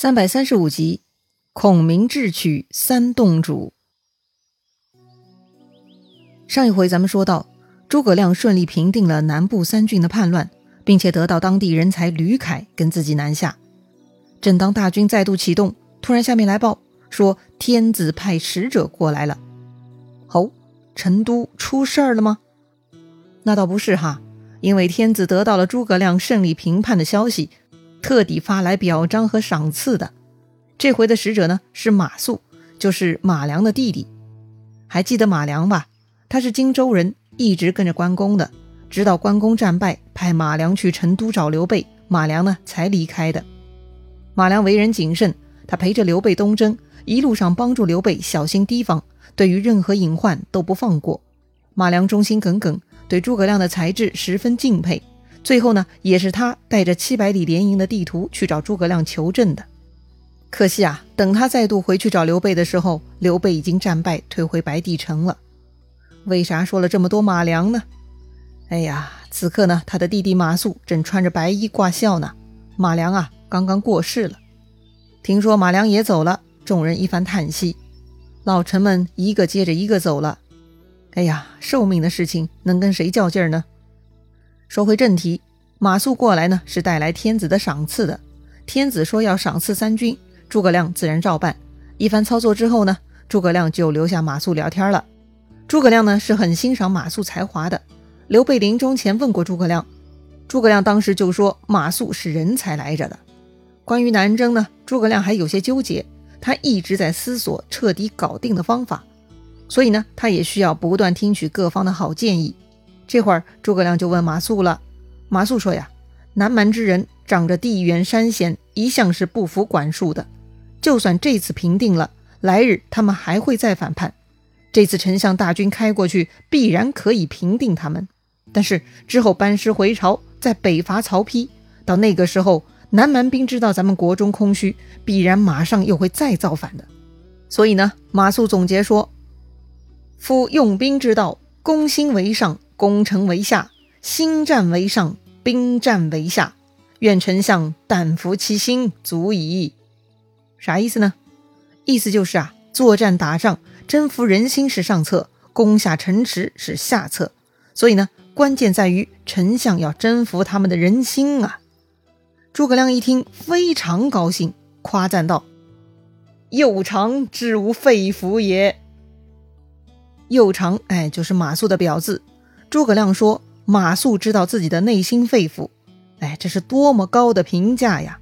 三百三十五集，孔明智取三洞主。上一回咱们说到，诸葛亮顺利平定了南部三郡的叛乱，并且得到当地人才吕凯跟自己南下。正当大军再度启动，突然下面来报说天子派使者过来了。哦，成都出事儿了吗？那倒不是哈，因为天子得到了诸葛亮胜利平叛的消息。特地发来表彰和赏赐的，这回的使者呢是马谡，就是马良的弟弟。还记得马良吧？他是荆州人，一直跟着关公的，直到关公战败，派马良去成都找刘备，马良呢才离开的。马良为人谨慎，他陪着刘备东征，一路上帮助刘备小心提防，对于任何隐患都不放过。马良忠心耿耿，对诸葛亮的才智十分敬佩。最后呢，也是他带着七百里连营的地图去找诸葛亮求证的。可惜啊，等他再度回去找刘备的时候，刘备已经战败，退回白帝城了。为啥说了这么多马良呢？哎呀，此刻呢，他的弟弟马谡正穿着白衣挂孝呢。马良啊，刚刚过世了。听说马良也走了，众人一番叹息。老臣们一个接着一个走了。哎呀，寿命的事情能跟谁较劲儿呢？说回正题，马谡过来呢，是带来天子的赏赐的。天子说要赏赐三军，诸葛亮自然照办。一番操作之后呢，诸葛亮就留下马谡聊天了。诸葛亮呢是很欣赏马谡才华的。刘备临终前问过诸葛亮，诸葛亮当时就说马谡是人才来着的。关于南征呢，诸葛亮还有些纠结，他一直在思索彻底搞定的方法，所以呢，他也需要不断听取各方的好建议。这会儿，诸葛亮就问马谡了。马谡说：“呀，南蛮之人长着地缘山险，一向是不服管束的。就算这次平定了，来日他们还会再反叛。这次丞相大军开过去，必然可以平定他们。但是之后班师回朝，再北伐曹丕，到那个时候，南蛮兵知道咱们国中空虚，必然马上又会再造反的。所以呢，马谡总结说：‘夫用兵之道，攻心为上。’”攻城为下，心战为上，兵战为下。愿丞相胆服其心，足矣。啥意思呢？意思就是啊，作战打仗，征服人心是上策，攻下城池是下策。所以呢，关键在于丞相要征服他们的人心啊。诸葛亮一听，非常高兴，夸赞道：“幼长之无肺腑也。”幼长，哎，就是马谡的表字。诸葛亮说：“马谡知道自己的内心肺腑，哎，这是多么高的评价呀！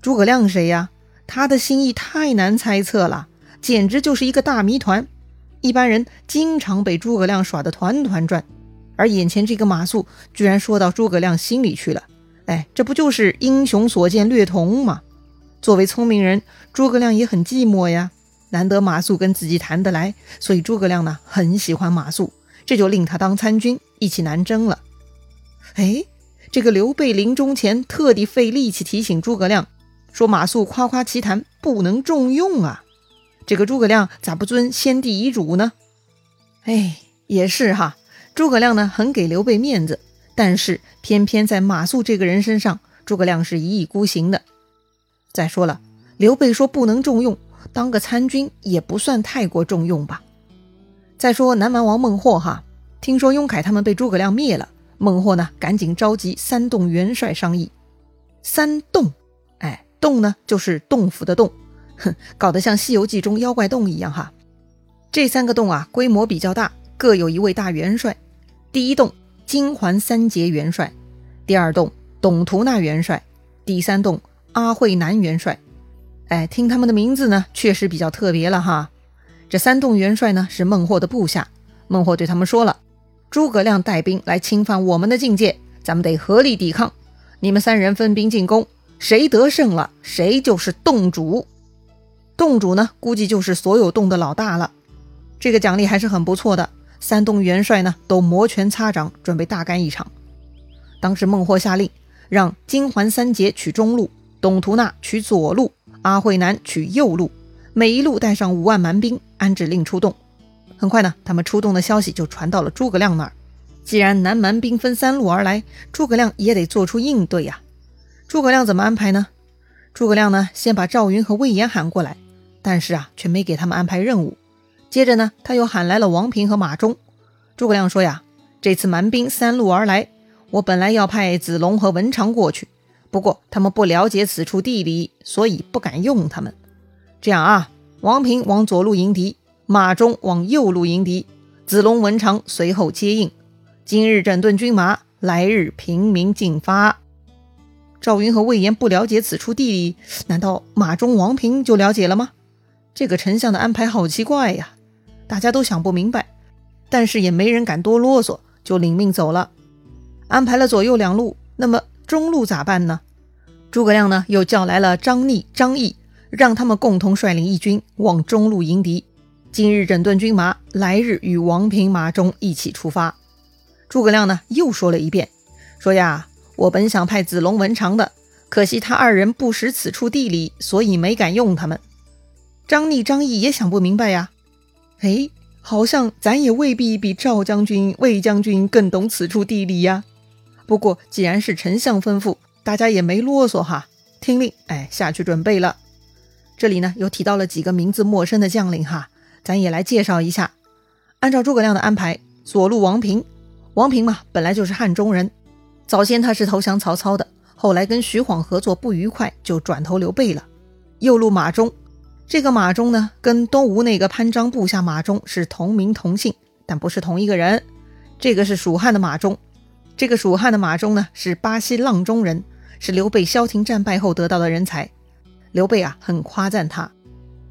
诸葛亮谁呀？他的心意太难猜测了，简直就是一个大谜团。一般人经常被诸葛亮耍得团团转，而眼前这个马谡居然说到诸葛亮心里去了。哎，这不就是英雄所见略同吗？作为聪明人，诸葛亮也很寂寞呀。难得马谡跟自己谈得来，所以诸葛亮呢很喜欢马谡。”这就令他当参军，一起南征了。哎，这个刘备临终前特地费力气提醒诸葛亮，说马谡夸夸其谈，不能重用啊。这个诸葛亮咋不遵先帝遗嘱呢？哎，也是哈。诸葛亮呢很给刘备面子，但是偏偏在马谡这个人身上，诸葛亮是一意孤行的。再说了，刘备说不能重用，当个参军也不算太过重用吧。再说南蛮王孟获哈，听说雍凯他们被诸葛亮灭了，孟获呢赶紧召集三洞元帅商议。三洞，哎，洞呢就是洞府的洞，哼，搞得像《西游记》中妖怪洞一样哈。这三个洞啊规模比较大，各有一位大元帅。第一洞金环三杰元帅，第二洞董图那元帅，第三洞阿慧南元帅。哎，听他们的名字呢，确实比较特别了哈。这三洞元帅呢是孟获的部下，孟获对他们说了：“诸葛亮带兵来侵犯我们的境界，咱们得合力抵抗。你们三人分兵进攻，谁得胜了，谁就是洞主。洞主呢，估计就是所有洞的老大了。这个奖励还是很不错的。三洞元帅呢都摩拳擦掌，准备大干一场。当时孟获下令，让金环三杰取中路，董图纳取左路，阿慧南取右路。”每一路带上五万蛮兵，安置令出动。很快呢，他们出动的消息就传到了诸葛亮那儿。既然南蛮兵分三路而来，诸葛亮也得做出应对呀。诸葛亮怎么安排呢？诸葛亮呢，先把赵云和魏延喊过来，但是啊，却没给他们安排任务。接着呢，他又喊来了王平和马忠。诸葛亮说呀：“这次蛮兵三路而来，我本来要派子龙和文长过去，不过他们不了解此处地理，所以不敢用他们。这样啊，王平往左路迎敌，马忠往右路迎敌，子龙、文长随后接应。今日整顿军马，来日平民进发。”赵云和魏延不了解此处地理，难道马忠、王平就了解了吗？这个丞相的安排好奇怪呀！大家都想不明白，但是也没人敢多啰嗦，就领命走了。安排了左右两路，那么中路咋办呢？诸葛亮呢，又叫来了张逆、张翼，让他们共同率领义军往中路迎敌。今日整顿军马，来日与王平、马忠一起出发。诸葛亮呢，又说了一遍，说呀。我本想派子龙、文长的，可惜他二人不识此处地理，所以没敢用他们。张逆、张翼也想不明白呀。哎，好像咱也未必比赵将军、魏将军更懂此处地理呀。不过既然是丞相吩咐，大家也没啰嗦哈，听令，哎，下去准备了。这里呢，又提到了几个名字陌生的将领哈，咱也来介绍一下。按照诸葛亮的安排，左路王平，王平嘛，本来就是汉中人。早先他是投降曹操的，后来跟徐晃合作不愉快，就转投刘备了。右路马忠，这个马忠呢，跟东吴那个潘璋部下马忠是同名同姓，但不是同一个人。这个是蜀汉的马忠，这个蜀汉的马忠呢，是巴西阆中人，是刘备萧亭战败后得到的人才。刘备啊，很夸赞他。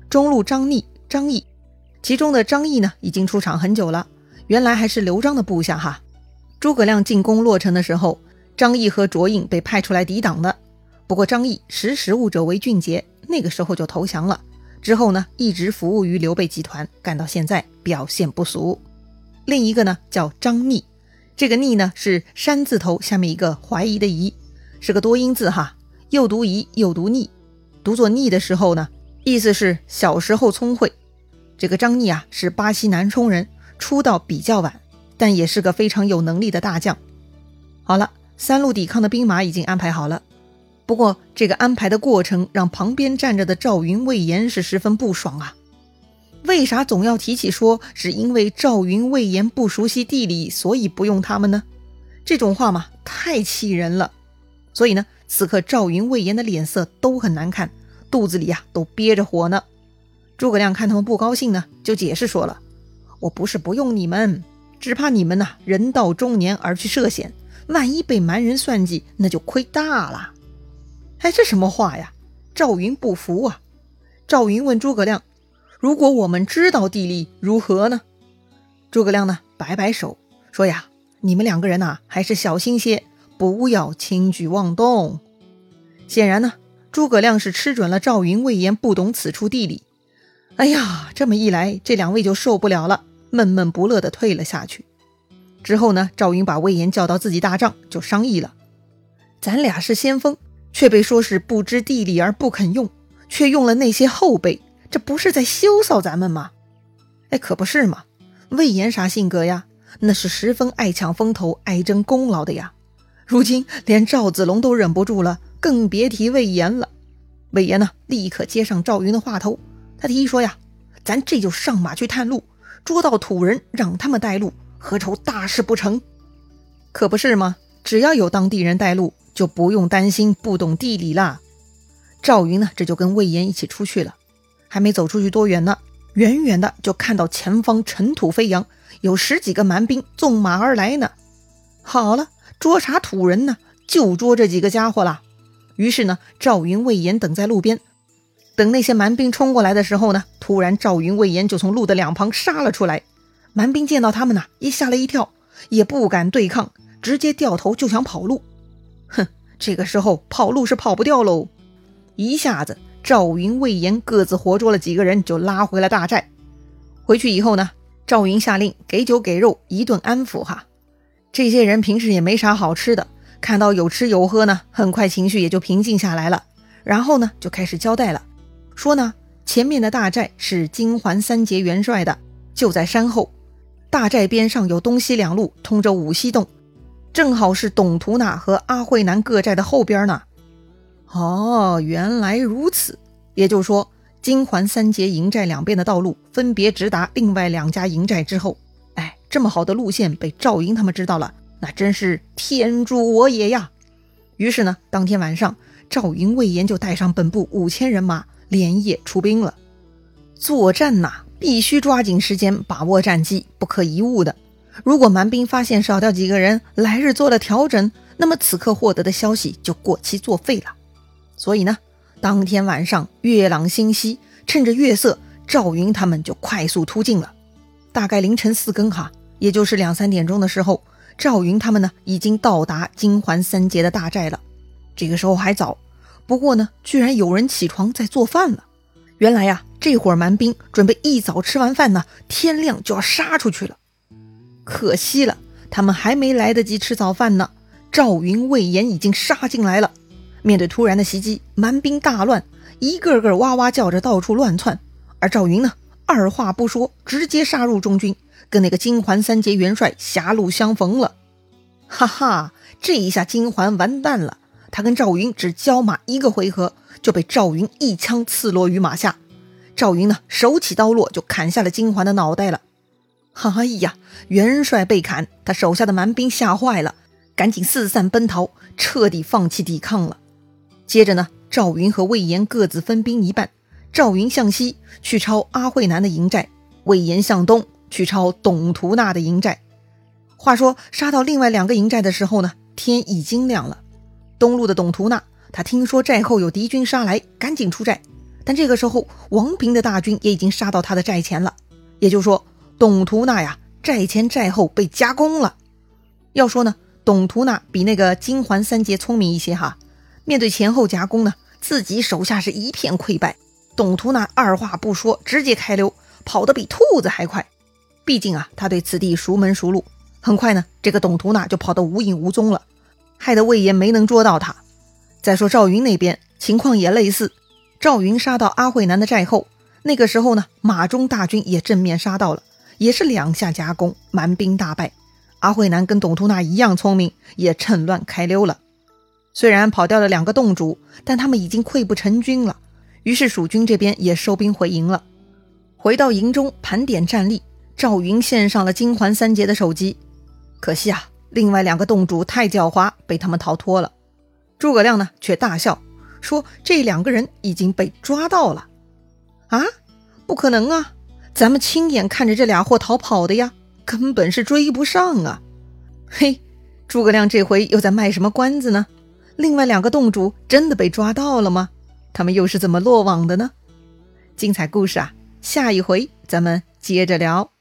中路张逆、张翼，其中的张翼呢，已经出场很久了，原来还是刘璋的部下哈。诸葛亮进攻洛城的时候。张翼和卓印被派出来抵挡的，不过张翼识时务者为俊杰，那个时候就投降了。之后呢，一直服务于刘备集团，干到现在，表现不俗。另一个呢，叫张逆，这个逆呢是山字头下面一个怀疑的疑，是个多音字哈，又读疑又读逆，读作逆的时候呢，意思是小时候聪慧。这个张逆啊，是巴西南充人，出道比较晚，但也是个非常有能力的大将。好了。三路抵抗的兵马已经安排好了，不过这个安排的过程让旁边站着的赵云、魏延是十分不爽啊！为啥总要提起说是因为赵云、魏延不熟悉地理，所以不用他们呢？这种话嘛，太气人了。所以呢，此刻赵云、魏延的脸色都很难看，肚子里呀都憋着火呢。诸葛亮看他们不高兴呢，就解释说了：“我不是不用你们，只怕你们呐人到中年而去涉险。”万一被蛮人算计，那就亏大了。哎，这什么话呀？赵云不服啊！赵云问诸葛亮：“如果我们知道地利，如何呢？”诸葛亮呢，摆摆手说：“呀，你们两个人呐，还是小心些，不要轻举妄动。”显然呢，诸葛亮是吃准了赵云、魏延不懂此处地理。哎呀，这么一来，这两位就受不了了，闷闷不乐地退了下去。之后呢，赵云把魏延叫到自己大帐，就商议了：“咱俩是先锋，却被说是不知地理而不肯用，却用了那些后辈，这不是在羞臊咱们吗？”哎，可不是嘛！魏延啥性格呀？那是十分爱抢风头、爱争功劳的呀。如今连赵子龙都忍不住了，更别提魏延了。魏延呢，立刻接上赵云的话头，他提议说：“呀，咱这就上马去探路，捉到土人，让他们带路。”何愁大事不成？可不是吗？只要有当地人带路，就不用担心不懂地理啦。赵云呢，这就跟魏延一起出去了。还没走出去多远呢，远远的就看到前方尘土飞扬，有十几个蛮兵纵马而来呢。好了，捉啥土人呢？就捉这几个家伙了。于是呢，赵云、魏延等在路边，等那些蛮兵冲过来的时候呢，突然赵云、魏延就从路的两旁杀了出来。蛮兵见到他们呐，也吓了一跳，也不敢对抗，直接掉头就想跑路。哼，这个时候跑路是跑不掉喽。一下子，赵云、魏延各自活捉了几个人，就拉回了大寨。回去以后呢，赵云下令给酒给肉，一顿安抚哈。这些人平时也没啥好吃的，看到有吃有喝呢，很快情绪也就平静下来了。然后呢，就开始交代了，说呢，前面的大寨是金环三杰元帅的，就在山后。大寨边上有东西两路通着五溪洞，正好是董图纳和阿慧南各寨的后边呢。哦，原来如此。也就是说，金环三杰营寨两边的道路分别直达另外两家营寨之后，这么好的路线被赵云他们知道了，那真是天助我也呀！于是呢，当天晚上，赵云、魏延就带上本部五千人马，连夜出兵了。作战呐，必须抓紧时间，把握战机，不可一误的。如果蛮兵发现少掉几个人，来日做了调整，那么此刻获得的消息就过期作废了。所以呢，当天晚上月朗星稀，趁着月色，赵云他们就快速突进了。大概凌晨四更哈，也就是两三点钟的时候，赵云他们呢已经到达金环三杰的大寨了。这个时候还早，不过呢，居然有人起床在做饭了。原来呀，这会儿蛮兵准备一早吃完饭呢，天亮就要杀出去了。可惜了，他们还没来得及吃早饭呢，赵云、魏延已经杀进来了。面对突然的袭击，蛮兵大乱，一个个哇哇叫着到处乱窜。而赵云呢，二话不说，直接杀入中军，跟那个金环三杰元帅狭路相逢了。哈哈，这一下金环完蛋了，他跟赵云只交马一个回合，就被赵云一枪刺落于马下。赵云呢，手起刀落，就砍下了金环的脑袋了。哎呀，元帅被砍，他手下的蛮兵吓坏了，赶紧四散奔逃，彻底放弃抵抗了。接着呢，赵云和魏延各自分兵一半，赵云向西去抄阿慧南的营寨，魏延向东去抄董图纳的营寨。话说杀到另外两个营寨的时候呢，天已经亮了。东路的董图纳，他听说寨后有敌军杀来，赶紧出寨。但这个时候，王平的大军也已经杀到他的寨前了，也就是说。董图纳呀，寨前寨后被夹攻了。要说呢，董图纳比那个金环三杰聪明一些哈。面对前后夹攻呢，自己手下是一片溃败。董图纳二话不说，直接开溜，跑得比兔子还快。毕竟啊，他对此地熟门熟路。很快呢，这个董图纳就跑得无影无踪了，害得魏延没能捉到他。再说赵云那边情况也类似，赵云杀到阿慧南的寨后，那个时候呢，马中大军也正面杀到了。也是两下夹攻，蛮兵大败。阿慧南跟董突纳一样聪明，也趁乱开溜了。虽然跑掉了两个洞主，但他们已经溃不成军了。于是蜀军这边也收兵回营了。回到营中盘点战力，赵云献上了金环三杰的首级。可惜啊，另外两个洞主太狡猾，被他们逃脱了。诸葛亮呢，却大笑说：“这两个人已经被抓到了。”啊，不可能啊！咱们亲眼看着这俩货逃跑的呀，根本是追不上啊！嘿，诸葛亮这回又在卖什么关子呢？另外两个洞主真的被抓到了吗？他们又是怎么落网的呢？精彩故事啊，下一回咱们接着聊。